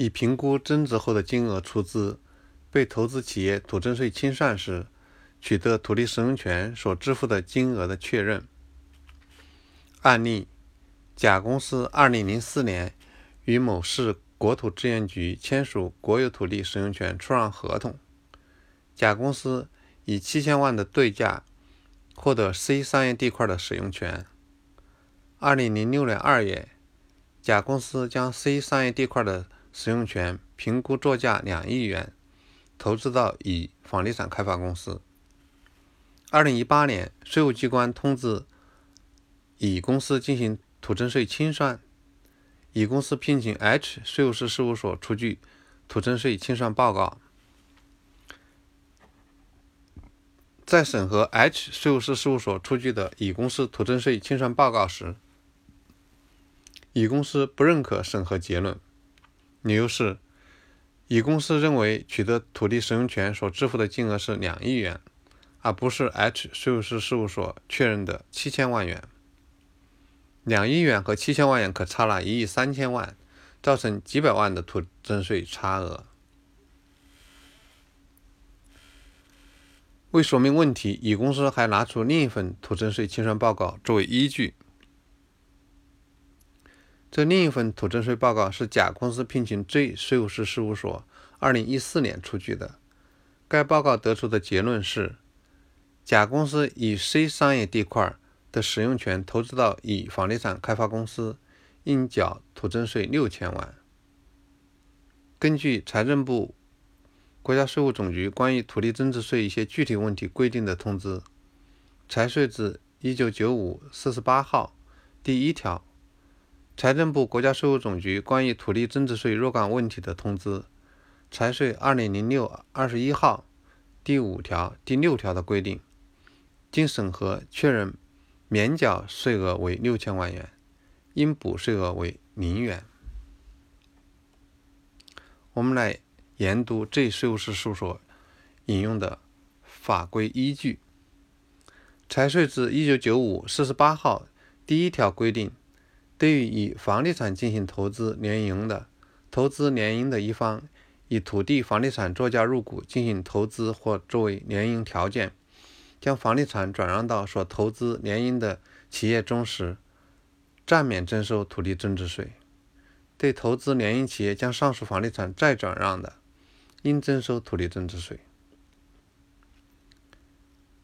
以评估增值后的金额出资被投资企业土增税清算时，取得土地使用权所支付的金额的确认。案例：甲公司2004年与某市国土资源局签署国有土地使用权出让合同，甲公司以七千万的对价获得 C 商业地块的使用权。2006年2月，甲公司将 C 商业地块的使用权评估作价两亿元，投资到乙房地产开发公司。2018年，税务机关通知。乙公司进行土增税清算，乙公司聘请 H 税务师事务所出具土增税清算报告。在审核 H 税务师事务所出具的乙公司土增税清算报告时，乙公司不认可审核结论，理由是乙公司认为取得土地使用权所支付的金额是两亿元，而不是 H 税务师事务所确认的七千万元。两亿元和七千万元可差了一亿三千万，造成几百万的土增税差额。为说明问题，乙公司还拿出另一份土增税清算报告作为依据。这另一份土增税报告是甲公司聘请 J 税务师事务所二零一四年出具的。该报告得出的结论是，甲公司以 C 商业地块。的使用权投资到乙房地产开发公司，应缴土增税六千万。根据财政部、国家税务总局关于土地增值税一些具体问题规定的通知（财税字一九九五四十八号）第一条，财政部、国家税务总局关于土地增值税若干问题的通知（财税二零零六二十一号）第五条、第六条的规定，经审核确认。免缴税额为六千万元，应补税额为零元。我们来研读这税务师事务所引用的法规依据。财税至一九九五四十八号第一条规定，对于以房地产进行投资联营的，投资联营的一方以土地、房地产作价入股进行投资或作为联营条件。将房地产转让到所投资联营的企业中时，暂免征收土地增值税；对投资联营企业将上述房地产再转让的，应征收土地增值税。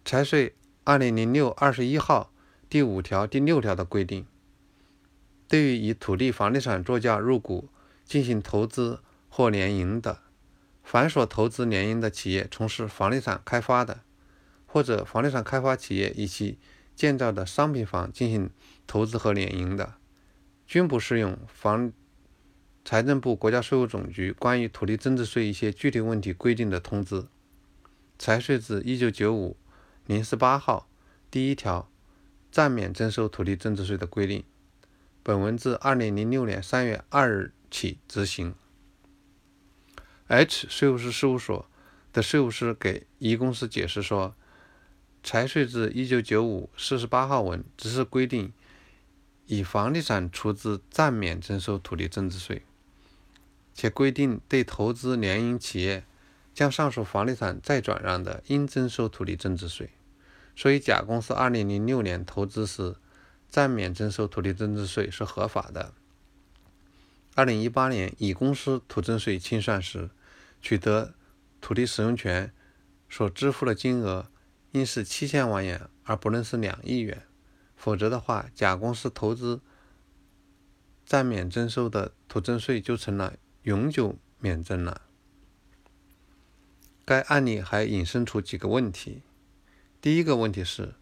财税二零零六二十一号第五条、第六条的规定，对于以土地、房地产作价入股进行投资或联营的，凡所投资联营的企业从事房地产开发的，或者房地产开发企业以其建造的商品房进行投资和联营的，均不适用房财政部、国家税务总局关于土地增值税一些具体问题规定的通知（财税字一九九五零四八号）第一条暂免征收土地增值税的规定。本文自二零零六年三月二日起执行。H 税务师事务所的税务师给乙公司解释说。财税至一九九五四十八号文只是规定以房地产出资暂免征收土地增值税，且规定对投资联营企业将上述房地产再转让的，应征收土地增值税。所以，甲公司二零零六年投资时暂免征收土地增值税是合法的。二零一八年，乙公司土增税清算时取得土地使用权所支付的金额。应是七千万元，而不能是两亿元，否则的话，甲公司投资暂免征收的土增税就成了永久免征了。该案例还引申出几个问题。第一个问题是，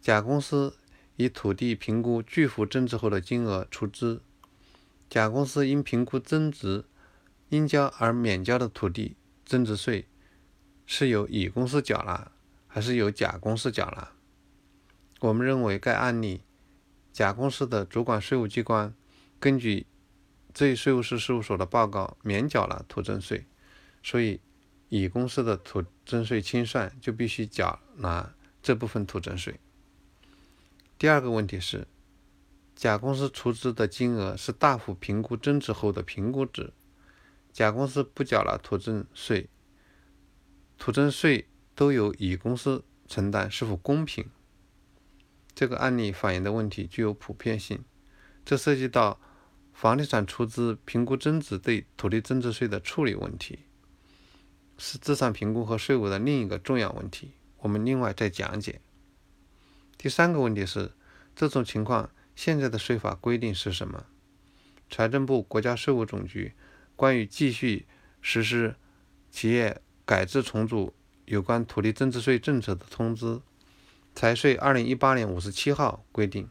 甲公司以土地评估巨幅增值后的金额出资，甲公司因评估增值应交而免交的土地增值税，是由乙公司缴纳。还是由甲公司缴纳。我们认为该案例，甲公司的主管税务机关根据这一税务师事务所的报告免缴了土增税，所以乙公司的土增税清算就必须缴纳这部分土增税。第二个问题是，甲公司出资的金额是大幅评估增值后的评估值，甲公司不缴了土增税，土增税都由乙公司承担，是否公平？这个案例反映的问题具有普遍性，这涉及到房地产出资评估增值对土地增值税的处理问题，是资产评估和税务的另一个重要问题，我们另外再讲解。第三个问题是，这种情况现在的税法规定是什么？财政部、国家税务总局关于继续实施企业改制重组有关土地增值税政策的通知。财税二零一八年五十七号规定，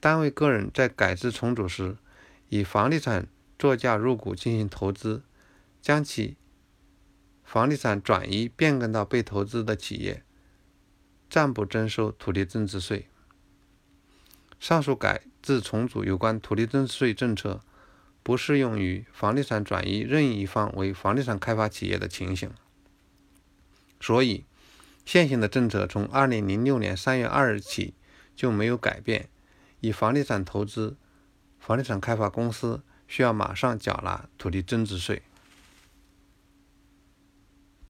单位个人在改制重组时，以房地产作价入股进行投资，将其房地产转移变更到被投资的企业，暂不征收土地增值税。上述改制重组有关土地增值税政策，不适用于房地产转移任意一方为房地产开发企业的情形，所以。现行的政策从二零零六年三月二日起就没有改变，以房地产投资、房地产开发公司需要马上缴纳土地增值税。